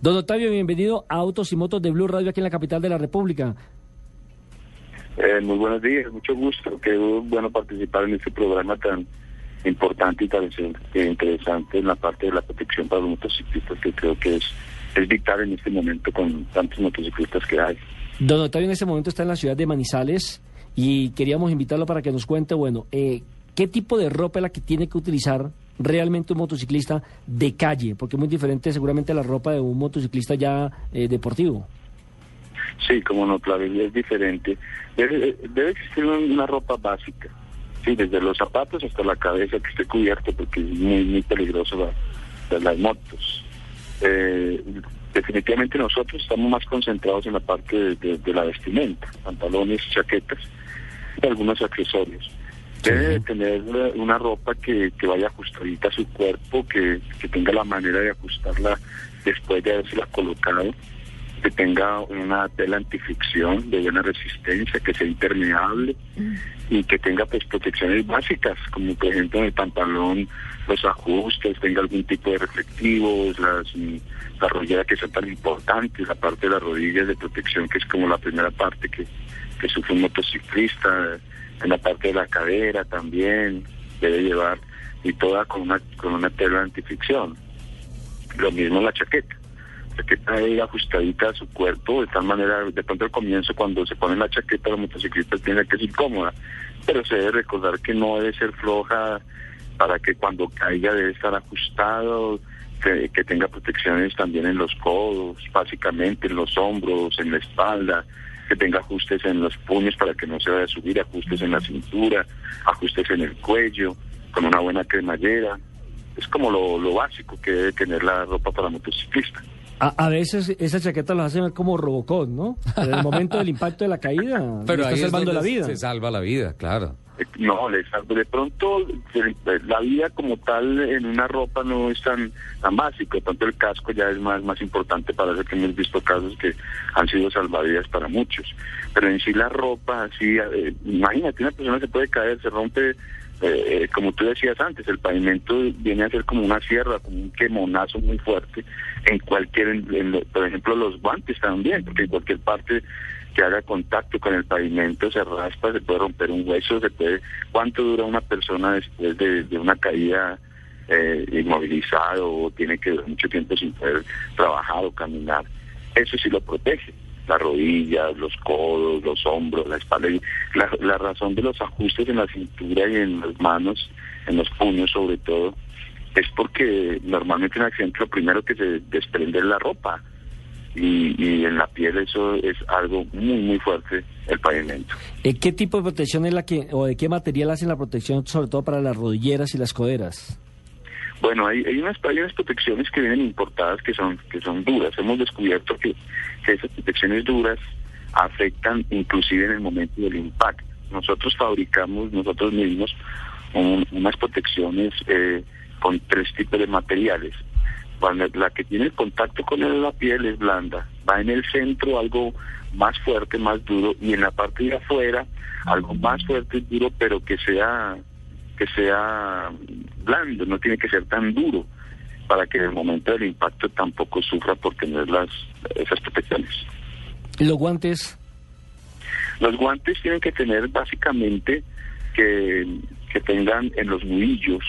Don Octavio, bienvenido a Autos y Motos de Blue Radio aquí en la capital de la República. Eh, muy buenos días, mucho gusto. Qué bueno participar en este programa tan importante y tan interesante en la parte de la protección para los motociclistas, que creo que es, es vital en este momento con tantos motociclistas que hay. Don Octavio en este momento está en la ciudad de Manizales y queríamos invitarlo para que nos cuente, bueno, eh, ¿qué tipo de ropa es la que tiene que utilizar realmente un motociclista de calle? Porque es muy diferente seguramente la ropa de un motociclista ya eh, deportivo. Sí, como no, claro, es diferente. Debe, debe existir una ropa básica, sí, desde los zapatos hasta la cabeza que esté cubierto, porque es muy, muy peligroso la, las motos. Eh, definitivamente nosotros estamos más concentrados en la parte de la vestimenta, pantalones, chaquetas y algunos accesorios. Debe tener una ropa que, que, vaya ajustadita a su cuerpo, que, que tenga la manera de ajustarla después de haberse la colocado, que tenga una tela antifricción de buena resistencia, que sea impermeable mm. y que tenga pues protecciones básicas, como por ejemplo en el pantalón los ajustes, tenga algún tipo de reflectivos, las, la rodillera que sea tan importante, la parte de las rodillas de protección que es como la primera parte que, que sufre un motociclista en la parte de la cadera también debe llevar y toda con una con una tela antifricción. Lo mismo la chaqueta. La chaqueta ahí ajustadita a su cuerpo, de tal manera, de pronto al comienzo cuando se pone la chaqueta los motociclistas tiene que ser incómoda, pero se debe recordar que no debe ser floja para que cuando caiga debe estar ajustado, que tenga protecciones también en los codos, básicamente en los hombros, en la espalda, que tenga ajustes en los puños para que no se vaya a subir, ajustes en la cintura, ajustes en el cuello, con una buena cremallera. Es como lo, básico que debe tener la ropa para motociclista. A, veces esa chaqueta lo hace ver como Robocop, ¿no? En el momento del impacto de la caída, Pero está salvando la vida. Se salva la vida, claro. No, de pronto la vida como tal en una ropa no es tan, tan básico, de pronto el casco ya es más, más importante para eso que hemos visto casos que han sido salvavidas para muchos. Pero en sí la ropa, así, eh, imagínate, una persona se puede caer, se rompe, eh, como tú decías antes, el pavimento viene a ser como una sierra, como un quemonazo muy fuerte en cualquier, por ejemplo los guantes también, porque en cualquier parte que haga contacto con el pavimento, se raspa, se puede romper un hueso, se puede... ¿Cuánto dura una persona después de, una caída eh, inmovilizado o tiene que durar mucho tiempo sin poder trabajar o caminar? Eso sí lo protege. Las rodillas, los codos, los hombros, la espalda. La, la razón de los ajustes en la cintura y en las manos, en los puños sobre todo, es porque normalmente en accidente lo primero que se desprende es la ropa y, en la piel eso es algo muy, muy fuerte, el pavimento. Eh, ¿Qué tipo de protección es la que, o de qué material hacen la protección, sobre todo para las rodilleras y las coderas? Bueno, hay, hay, unas, hay unas protecciones que vienen importadas que son, que son duras. Hemos descubierto que, esas protecciones duras afectan inclusive en el momento del impacto. Nosotros fabricamos nosotros mismos unas protecciones eh, con tres tipos de materiales. Cuando la que tiene contacto con la piel es blanda, va en el centro algo más fuerte, más duro, y en la parte de afuera algo más fuerte y duro, pero que sea que sea blando, no tiene que ser tan duro para que en el momento del impacto tampoco sufra por tener las esas protecciones. ¿Los guantes? Los guantes tienen que tener básicamente que, que tengan en los nudillos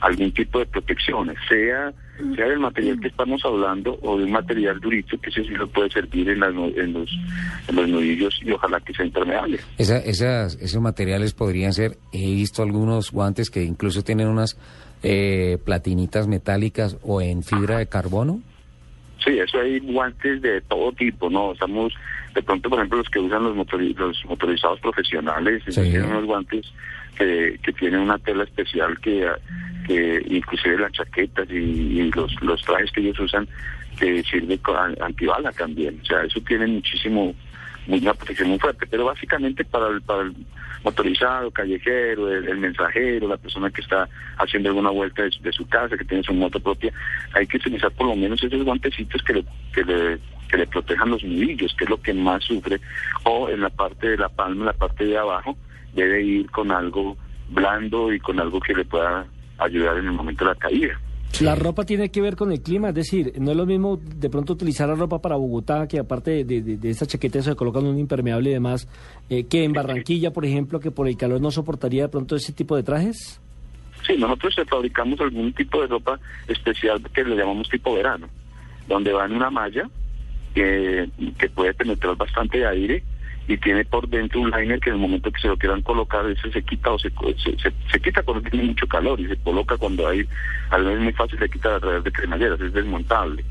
algún tipo de protecciones, sea sea del material que estamos hablando o de un material durito que ese sí lo puede servir en, en, los, en los nudillos y ojalá que sea impermeable. Esa, esas, esos materiales podrían ser, he visto algunos guantes que incluso tienen unas eh, platinitas metálicas o en fibra de carbono. Sí, eso hay guantes de todo tipo, ¿no? Estamos, de pronto, por ejemplo, los que usan los, los motorizados profesionales, tienen unos guantes que, que tienen una tela especial que que inclusive las chaquetas y, los, los trajes que ellos usan que sirve antibala también. O sea, eso tiene muchísimo, una protección muy fuerte, pero básicamente para el, para el motorizado, callejero, el, mensajero, la persona que está haciendo alguna vuelta de, su casa, que tiene su moto propia, hay que utilizar por lo menos esos guantecitos que le, que le, que le protejan los nudillos, que es lo que más sufre, o en la parte de la palma, en la parte de abajo, debe ir con algo blando y con algo que le pueda ayudar en el momento de la caída. La ropa tiene que ver con el clima, es decir, no es lo mismo de pronto utilizar la ropa para Bogotá, que aparte de, de, de esta chaqueta se colocan un impermeable y demás, eh, que en Barranquilla, por ejemplo, que por el calor no soportaría de pronto ese tipo de trajes. Sí, nosotros fabricamos algún tipo de ropa especial que le llamamos tipo verano, donde va en una malla que, que puede penetrar bastante aire y tiene por dentro un liner que en el momento que se lo quieran colocar ese se quita o se, se, se, quita cuando tiene mucho calor y se coloca cuando hay, al menos es muy fácil se quita a través de cremalleras, es desmontable.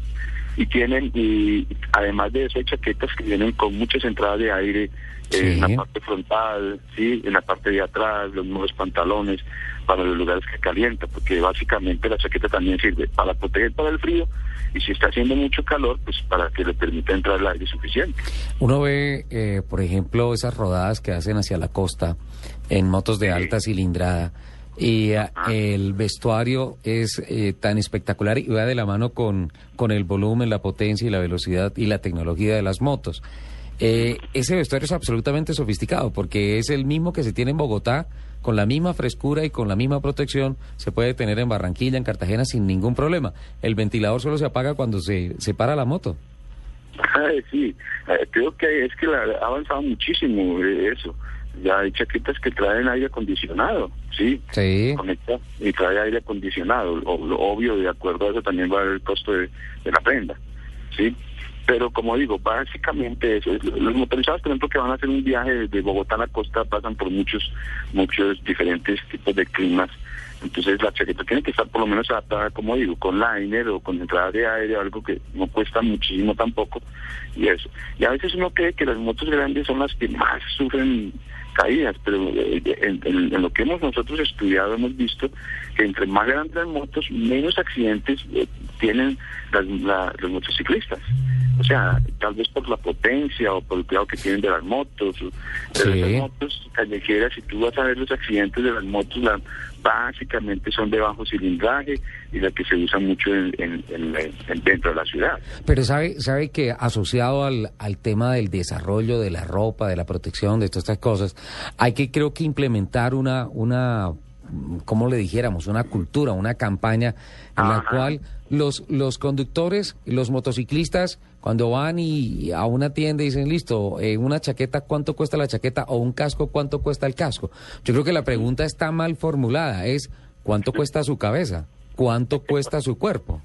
Y tienen, y además de eso hay chaquetas que vienen con muchas entradas de aire en la parte frontal, sí, en la parte de atrás, los nuevos pantalones, para los lugares que calienta, porque básicamente la chaqueta también sirve para proteger para el frío y si está haciendo mucho calor, pues para que le permita entrar el aire suficiente. Uno ve, eh, por ejemplo, esas rodadas que hacen hacia la costa en motos de alta cilindrada y eh, el vestuario es eh, tan espectacular y va de la mano con, con el volumen, la potencia y la velocidad y la tecnología de las motos. ese vestuario es absolutamente sofisticado porque es el mismo que se tiene en Bogotá con la misma frescura y con la misma protección se puede tener en Barranquilla, en Cartagena sin ningún problema. El ventilador solo se apaga cuando se, se para la moto. Sí, eh, creo que es que ha avanzado muchísimo eh, eso. Ya hay chaquetas que traen aire acondicionado, ¿sí? Sí. Conecta y trae aire acondicionado. obvio, de acuerdo a eso también va el costo de, de la prenda, ¿sí? Pero como digo, básicamente eso. Los motorizados, por ejemplo, que van a hacer un viaje de Bogotá a la costa, pasan por muchos, muchos diferentes tipos de climas. Entonces la chaqueta tiene que estar por lo menos adaptada, como digo, con liner o con entrada de aire, algo que no cuesta muchísimo tampoco. Y eso. Y a veces uno cree que las motos grandes son las que más sufren caídas, pero en, lo que hemos nosotros estudiado hemos visto que entre más grandes las motos, menos accidentes eh, tienen los motociclistas. O sea, tal vez por la potencia o por el cuidado que tienen de las motos, de las motos callejeras, si tú vas a ver los accidentes de las motos, la, básicamente son de bajo cilindraje y la que se usa mucho en, dentro de la ciudad. Pero sabe, sabe que asociado al, al tema del desarrollo de la ropa, de la protección, de todas estas cosas, hay que creo que implementar una, una como le dijéramos, una cultura, una campaña en la cual los, los conductores, los motociclistas, cuando van y a una tienda y dicen, listo, eh, una chaqueta, ¿cuánto cuesta la chaqueta? O un casco, ¿cuánto cuesta el casco? Yo creo que la pregunta está mal formulada, es ¿cuánto cuesta su cabeza? ¿Cuánto cuesta su cuerpo?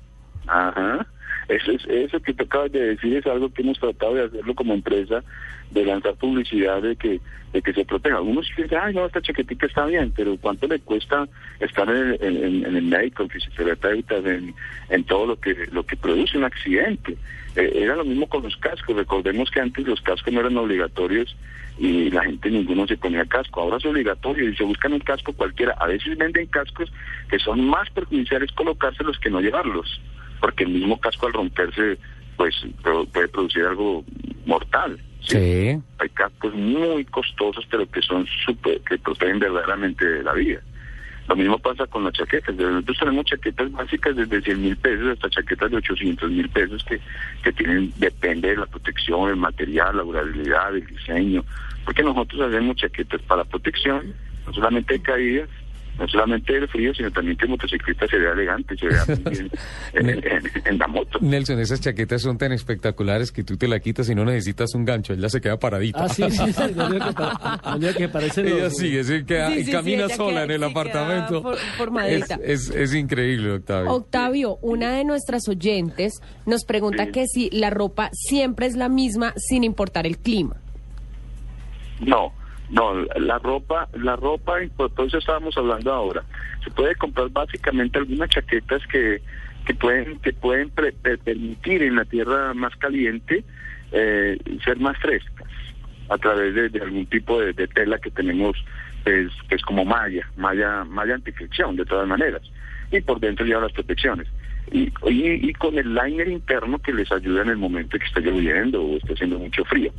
Ajá. Eso, es, eso que te acabas de decir es algo que hemos tratado de hacerlo como empresa, de lanzar publicidad de que de que se proteja. Algunos dicen, ay, no, esta chaquetita está bien, pero ¿cuánto le cuesta estar en, el médico, en fisioterapeutas, en, en todo lo que lo que produce un accidente? Eh, era lo mismo con los cascos. Recordemos que antes los cascos no eran obligatorios y la gente ninguno se ponía casco. Ahora es obligatorio y se buscan un casco cualquiera. A veces venden cascos que son más perjudiciales colocárselos que no llevarlos porque el mismo casco al romperse pues puede producir algo mortal. ¿sí? Hay cascos muy costosos pero que son super, que protegen verdaderamente de la vida. Lo mismo pasa con las chaquetas. Nosotros tenemos chaquetas básicas desde 100 mil pesos hasta chaquetas de 800 mil pesos que, que tienen, depende de la protección, el material, la durabilidad, el diseño. Porque nosotros hacemos chaquetas para protección, no solamente de caídas, no solamente el frío, sino también que el motociclista se vea elegante, se vea bien en, la moto. Nelson, esas chaquetas son tan espectaculares que tú te la quitas y no necesitas un gancho, ella se queda paradita. Ah, sí, sí, sí, que, que parece Ella sigue, sí, y camina sola en el apartamento. es, es, increíble, Octavio. Octavio, una de nuestras oyentes nos pregunta que si la ropa siempre es la misma sin importar el clima. No, no, la ropa, la ropa, por eso estábamos hablando ahora. Se puede comprar básicamente algunas chaquetas que, que pueden, que pueden permitir en la tierra más caliente eh, ser más frescas a través de, algún tipo de, tela que tenemos, pues, es como malla, malla, malla antifricción de todas maneras. Y por dentro lleva las protecciones. Y, y, y, con el liner interno que les ayuda en el momento que está lloviendo o está haciendo mucho frío.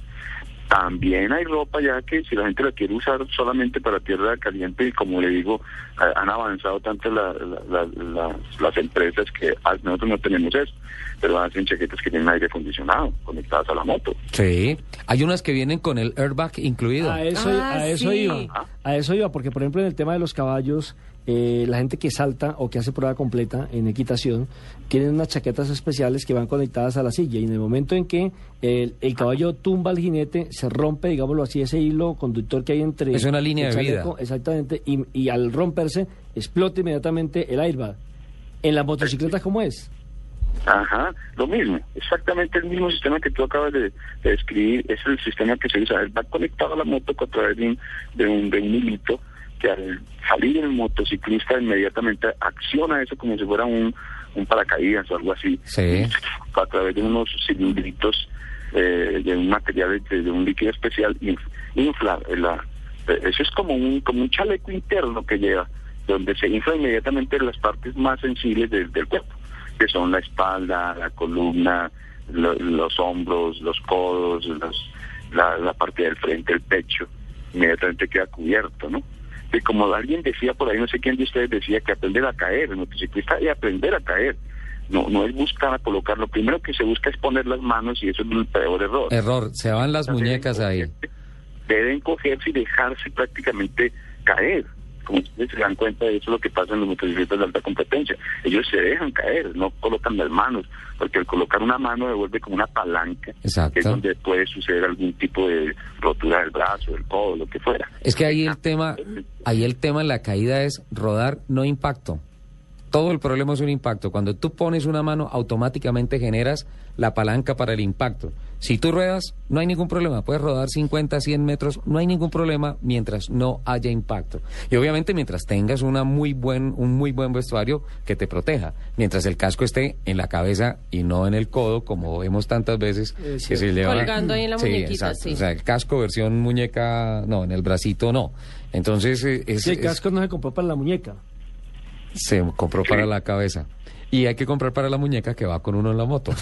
También hay ropa ya que si la gente la quiere usar solamente para tierra caliente y como le digo, han avanzado tanto las empresas que ah, nosotros no tenemos eso, pero hacen chaquetas que tienen aire acondicionado conectadas a la moto. Sí, hay unas que vienen con el airbag incluido. A eso, a ah, eso iba, a eso iba, porque por ejemplo en el tema de los caballos eh, la gente que salta o que hace prueba completa en equitación, tienen unas chaquetas especiales que van conectadas a la silla y en el momento en que el, el caballo tumba al jinete, se rompe, digámoslo así, ese hilo conductor que hay entre... Es una línea de vida. Exactamente, y, y al romperse explota inmediatamente el airbag. ¿En las motocicletas cómo es? Ajá, lo mismo, exactamente el mismo sistema que tú acabas de, de describir, es el sistema que se usa, va conectado a la moto a través de un, de un, de un hilito que al salir el motociclista inmediatamente acciona eso como si fuera un, un paracaídas o algo así, Sí. a través de unos cilindritos eh, de un material, de, de un líquido especial, inf- infla, la- eh, eso es como un, como un chaleco interno que lleva, donde se infla inmediatamente las partes más sensibles del- del cuerpo que son la espalda, la columna, lo- los hombros, los codos, los- la, la parte del frente, el pecho, inmediatamente queda cubierto, ¿no? Y como alguien decía por ahí, no sé quién de ustedes decía que aprender a caer, el motociclista y aprender a caer. No, no es buscar a colocar, lo primero que se busca es poner las manos y eso es el peor error. Error, se van las muñecas ahí. cogerse- Deben cogerse y dejarse prácticamente caer. Como ustedes se dan cuenta, eso es lo que pasa en los motociclistas de alta competencia. Ellos se dejan caer, no colocan las manos, porque al colocar una mano devuelve como una palanca, Exacto. que es donde puede suceder algún tipo de rotura del brazo, del codo, lo que fuera. Es que ahí el tema, ahí el tema en la caída es rodar, no impacto. Todo el problema es un impacto. Cuando tú pones una mano, automáticamente generas la palanca para el impacto. Si tú ruedas, no hay ningún problema. Puedes rodar 50, 100 metros, no hay ningún problema mientras no haya impacto. Y obviamente mientras tengas una muy buen, un muy buen vestuario que te proteja. Mientras el casco esté en la cabeza y no en el codo, como vemos tantas veces Es que se cierto. lleva. Colgando ahí en la muñequita, exacto. sí. O sea, el casco versión muñeca, no, en el bracito no. Entonces, eh, es, el es- casco no se compró para la muñeca. se compró para la cabeza. Y hay que comprar para la muñeca que va con uno en la moto.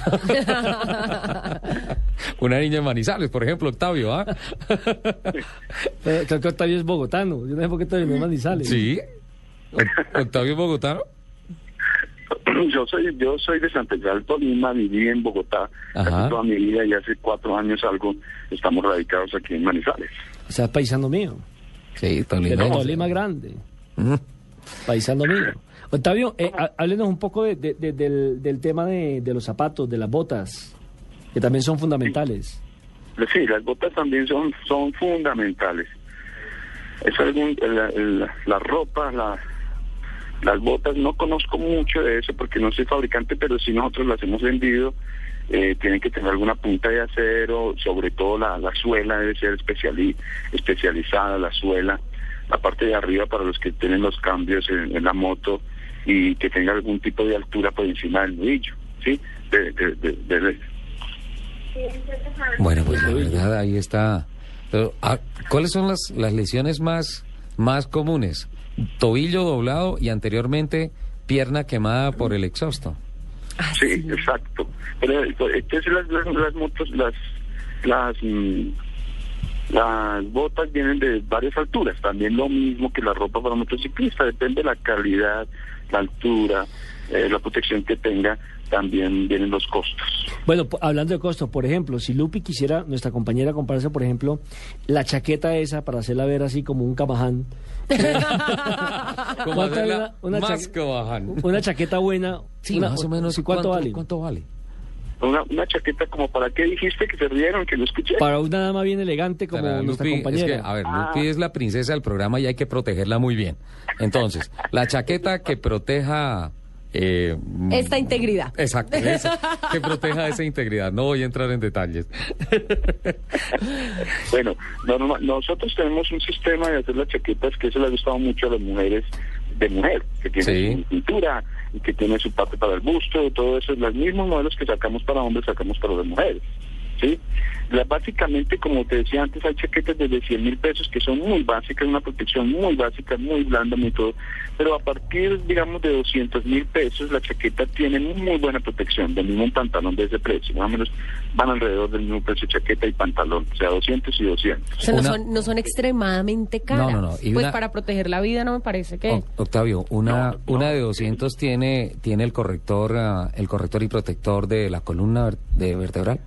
Una niña en Manizales, por ejemplo, Octavio, ¿ah? Eh, creo que Octavio es bogotano. Yo no sé por qué Octavio no es Manizales. Sí. Octavio es bogotano. Yo soy yo soy de Santa Isabel, Tolima, viví en Bogotá casi toda mi vida y hace cuatro años algo estamos radicados aquí en Manizales. O sea, es paisano mío. Sí, De Tolima. Tolima Grande. Paisano mío. Octavio, eh, há- háblenos un poco de- de- de- del, del tema de, los zapatos, de las botas, que también son fundamentales. Sí, las botas también son son fundamentales. Es algún, la, la- la, las botas, no conozco mucho de eso porque no soy fabricante, pero si nosotros las hemos vendido, eh, tienen que tener alguna punta de acero, sobre todo la, la suela debe ser especiali- especializada, la suela, la parte de arriba para los que tienen los cambios en, en la moto y que tenga algún tipo de altura por encima del nudillo, ¿sí? De, de, de- de- Bueno, pues la verdad, ahí está. Pero, ah, ¿Cuáles son las, las lesiones más, más comunes? Tobillo doblado y anteriormente pierna quemada por el exhausto. Sí, exacto. Pero entonces las, las, las motos, las las mm, las botas vienen de varias alturas, también lo mismo que la ropa para motociclista, depende de la calidad, la altura, eh, la protección que tenga, también vienen los costos. Bueno, hablando de costos, por ejemplo, si Lupi quisiera, nuestra compañera, comprarse, por ejemplo, la chaqueta esa para hacerla ver así como un camaján. Como ¿Cuánto hacerla vale una, una más una chaqueta buena. Sí, una- más o menos. ¿Cuánto, vale? ¿Cuánto vale? Una, una chaqueta como para qué dijiste que se rieron, que no escuché. Para una dama bien elegante como Para nuestra Lupi, compañera. Es que, a ver, Lupi es la princesa del programa y hay que protegerla muy bien. Entonces, la chaqueta que proteja... eh, Esta integridad. Exacto, eso, que proteja esa integridad. No voy a entrar en detalles. Bueno, norma- nosotros tenemos un sistema de hacer las chaquetas que eso le ha gustado mucho a las mujeres de mujer, que tiene Sí. su cintura y que tiene su parte para el busto, todo eso, los mismos modelos que sacamos para hombres sacamos para las mujeres. ¿Sí? La- básicamente, como te decía antes, hay chaquetas desde 100 mil pesos que son muy básicas, una protección muy básica, muy blanda, muy todo, pero a partir, digamos, de 200 mil pesos, la chaqueta tiene muy buena protección, del mismo pantalón de ese precio, más o menos van alrededor del mismo precio chaqueta y pantalón, o sea, 200 y 200. O sea, no, Una- son, no son extremadamente caras. No, no, no, y Pues una- para proteger la vida no me parece que... O- Octavio, una, No, no. una de 200 tiene, tiene el corrector, ah, el corrector y protector de la columna ver- de vertebral.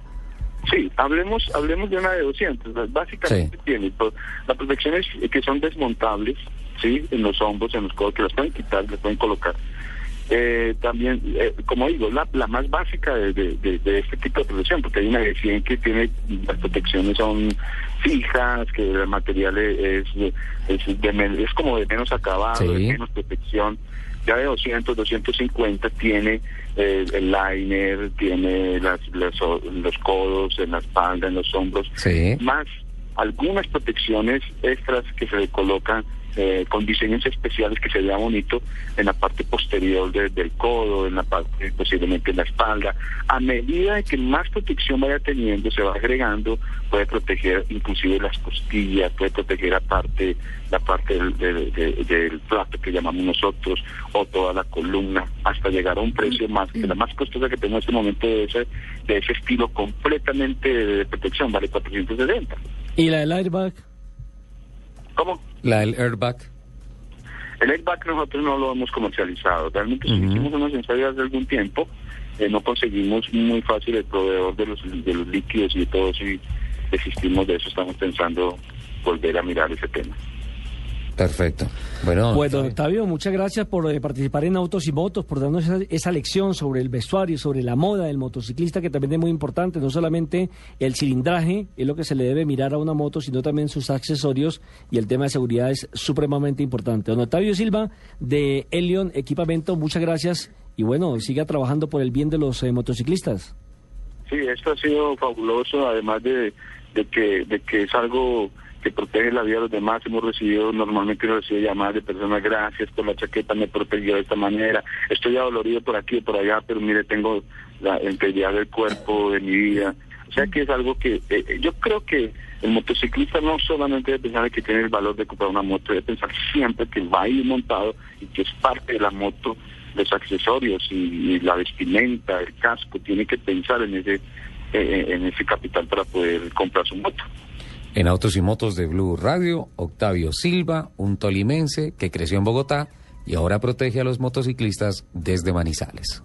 Sí, hablemos hablemos de una de 200. Básicamente Sí. tiene pues, las protecciones que son desmontables, ¿sí? En los hombros, en los codos, que las pueden quitar, les pueden colocar. Eh, también, eh, como digo, la, la más básica de, de, este tipo de protección, porque hay una decisión que tiene, las protecciones son fijas, que el material es, es, es como de menos acabado, de menos protección. Ya de 200, 250 tiene eh, el liner, tiene las, los codos, en la espalda, en los hombros, más algunas protecciones extras que se le colocan eh, con diseños especiales que se vea bonito en la parte posterior del codo, en la parte posiblemente en la espalda. A medida que más protección vaya teniendo, se va agregando, puede proteger inclusive las costillas, puede proteger aparte la parte del, plato que llamamos nosotros, o toda la columna, hasta llegar a un precio más, que la más costosa que tengo en este momento de ese, de ese estilo completamente de protección, vale 470. ¿Y la del airbag? ¿Cómo? La del airbag. El airbag nosotros no lo hemos comercializado. Realmente hicimos unas ensayos hace algún tiempo. Eh, no conseguimos muy fácil el proveedor de los, de los líquidos y de todo eso y desistimos de eso. Estamos pensando volver a mirar ese tema. Perfecto. Bueno, bueno Octavio, muchas gracias por eh, participar en Autos y Motos, por darnos esa, lección sobre el vestuario, sobre la moda del motociclista, que también es muy importante. No solamente el cilindraje es lo que se le debe mirar a una moto, sino también sus accesorios y el tema de seguridad es supremamente importante. Don Octavio Silva, de Elion Equipamiento, muchas gracias y bueno, siga trabajando por el bien de los eh, motociclistas. Sí, esto ha sido fabuloso, además de, de, que, de que es algo que protege la vida de los demás. Hemos recibido, normalmente hemos recibido llamadas de personas, gracias por la chaqueta, me protegió de esta manera. Estoy adolorido por aquí y por allá, pero mire, tengo la integridad del cuerpo, de mi vida. O sea que es algo que eh, eh, yo creo que el motociclista no solamente debe pensar que tiene el valor de comprar una moto, debe pensar siempre que va a ir montado y que es parte de la moto los accesorios y, la vestimenta, el casco, tiene que pensar en ese eh, en ese capital para poder comprar su moto. En Autos y Motos de Blue Radio, Octavio Silva, un tolimense que creció en Bogotá y ahora protege a los motociclistas desde Manizales.